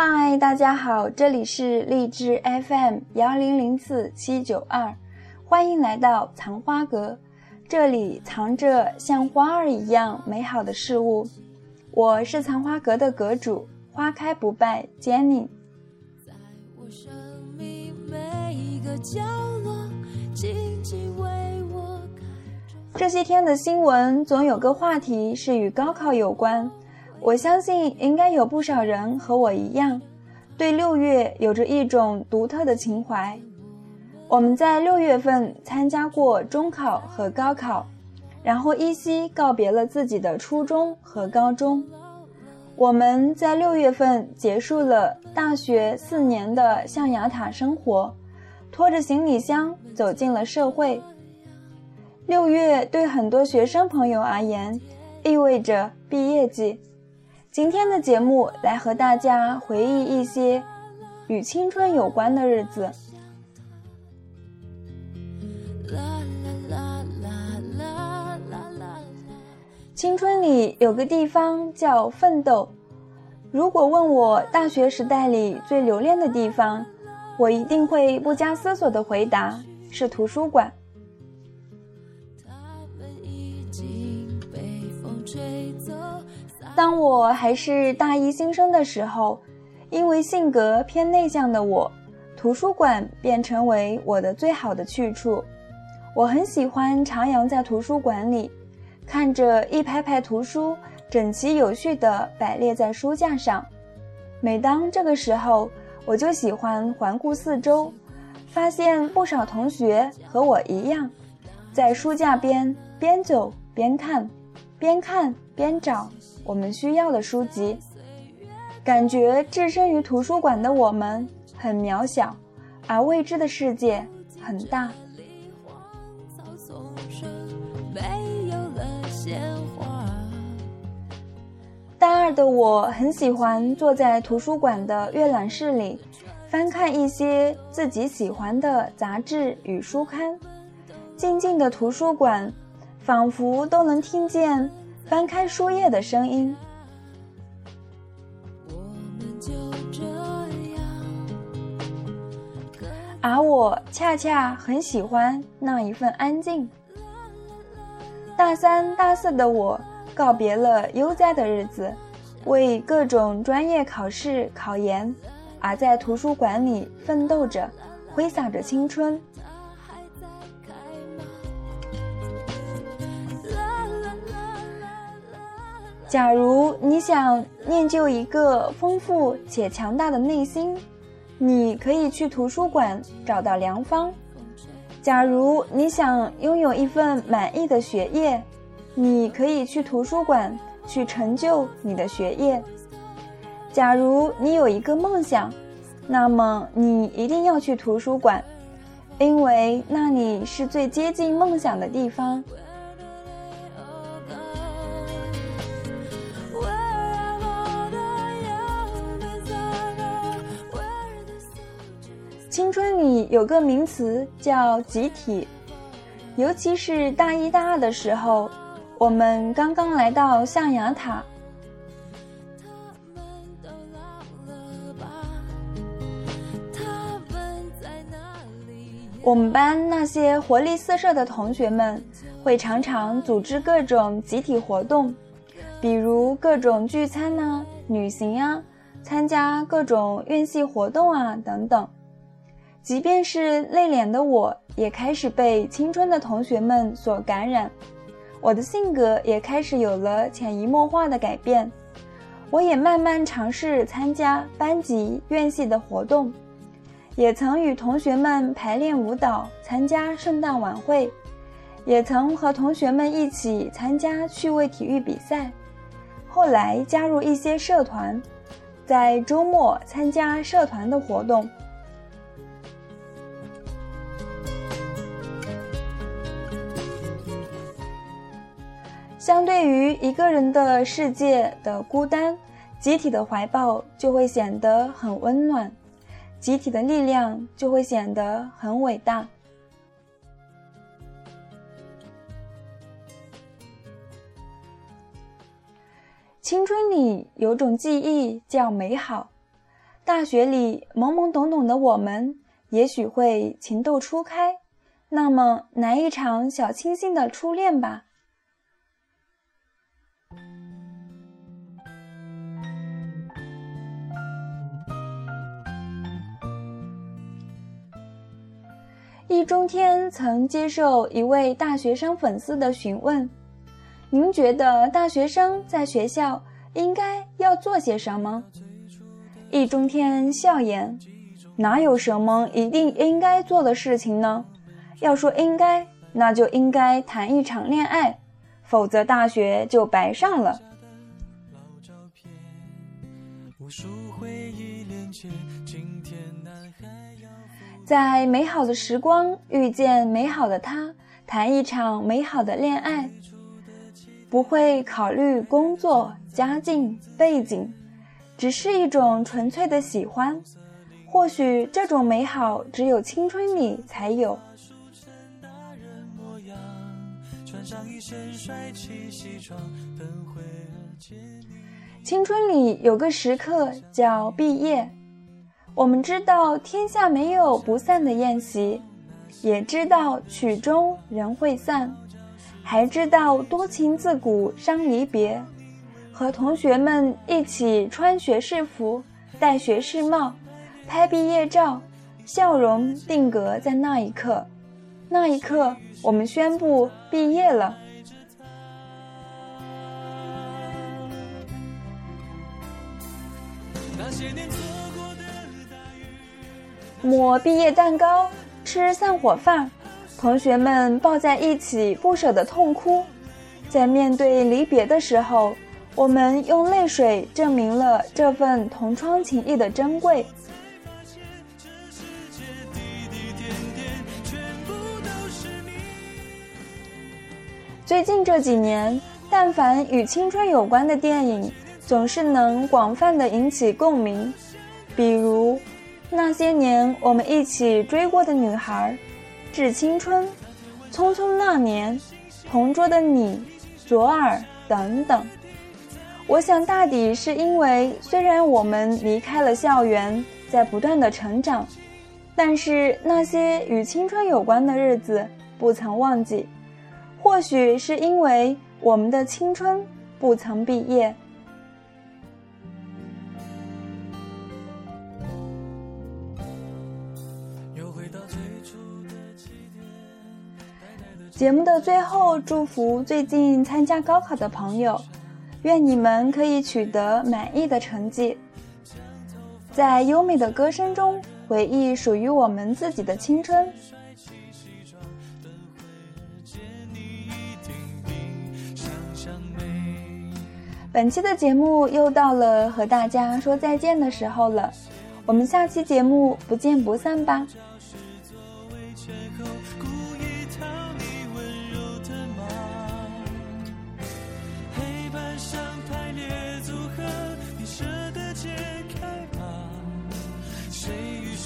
嗨，大家好，这里是荔枝 FM 幺零零四七九二，欢迎来到藏花阁，这里藏着像花儿一样美好的事物。我是藏花阁的阁主，花开不败 Jenny。在我生命每一个角落，静静为我这些天的新闻总有个话题是与高考有关。我相信应该有不少人和我一样，对六月有着一种独特的情怀。我们在六月份参加过中考和高考，然后依稀告别了自己的初中和高中。我们在六月份结束了大学四年的象牙塔生活，拖着行李箱走进了社会。六月对很多学生朋友而言，意味着毕业季。今天的节目来和大家回忆一些与青春有关的日子。青春里有个地方叫奋斗。如果问我大学时代里最留恋的地方，我一定会不加思索的回答是图书馆。他们已经被风吹走当我还是大一新生的时候，因为性格偏内向的我，图书馆便成为我的最好的去处。我很喜欢徜徉在图书馆里，看着一排排图书整齐有序地摆列在书架上。每当这个时候，我就喜欢环顾四周，发现不少同学和我一样，在书架边边走边看，边看边找。我们需要的书籍，感觉置身于图书馆的我们很渺小，而未知的世界很大。大二的我很喜欢坐在图书馆的阅览室里，翻看一些自己喜欢的杂志与书刊。静静的图书馆，仿佛都能听见。翻开书页的声音，而我恰恰很喜欢那一份安静。大三、大四的我告别了悠哉的日子，为各种专业考试考研，而在图书馆里奋斗着，挥洒着青春。假如你想练就一个丰富且强大的内心，你可以去图书馆找到良方；假如你想拥有一份满意的学业，你可以去图书馆去成就你的学业；假如你有一个梦想，那么你一定要去图书馆，因为那里是最接近梦想的地方。青春里有个名词叫集体，尤其是大一、大二的时候，我们刚刚来到象牙塔。我们班那些活力四射的同学们，会常常组织各种集体活动，比如各种聚餐啊、旅行啊、参加各种院系活动啊等等。即便是内敛的我，也开始被青春的同学们所感染，我的性格也开始有了潜移默化的改变。我也慢慢尝试参加班级、院系的活动，也曾与同学们排练舞蹈、参加圣诞晚会，也曾和同学们一起参加趣味体育比赛。后来加入一些社团，在周末参加社团的活动。相对于一个人的世界的孤单，集体的怀抱就会显得很温暖，集体的力量就会显得很伟大。青春里有种记忆叫美好，大学里懵懵懂懂的我们，也许会情窦初开，那么来一场小清新的初恋吧。易中天曾接受一位大学生粉丝的询问：“您觉得大学生在学校应该要做些什么？”易中天笑言：“哪有什么一定应该做的事情呢？要说应该，那就应该谈一场恋爱，否则大学就白上了。”无数回忆连接，今天男孩在美好的时光遇见美好的他，谈一场美好的恋爱，不会考虑工作、家境、背景，只是一种纯粹的喜欢。或许这种美好只有青春里才有。青春里有个时刻叫毕业。我们知道天下没有不散的宴席，也知道曲终人会散，还知道多情自古伤离别。和同学们一起穿学士服，戴学士帽，拍毕业照，笑容定格在那一刻。那一刻，我们宣布毕业了。那些年抹毕业蛋糕，吃散伙饭，同学们抱在一起不舍得痛哭。在面对离别的时候，我们用泪水证明了这份同窗情谊的珍贵。最近这几年，但凡与青春有关的电影，总是能广泛的引起共鸣，比如。那些年我们一起追过的女孩，致青春，匆匆那年，同桌的你，左耳等等。我想大抵是因为，虽然我们离开了校园，在不断的成长，但是那些与青春有关的日子不曾忘记。或许是因为我们的青春不曾毕业。节目的最后，祝福最近参加高考的朋友，愿你们可以取得满意的成绩，在优美的歌声中回忆属于我们自己的青春。本期的节目又到了和大家说再见的时候了，我们下期节目不见不散吧。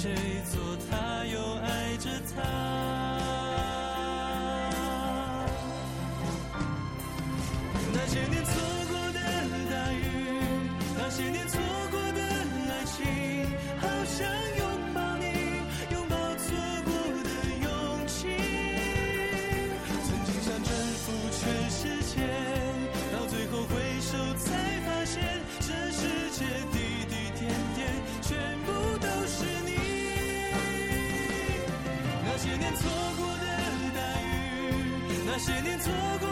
那些年错过。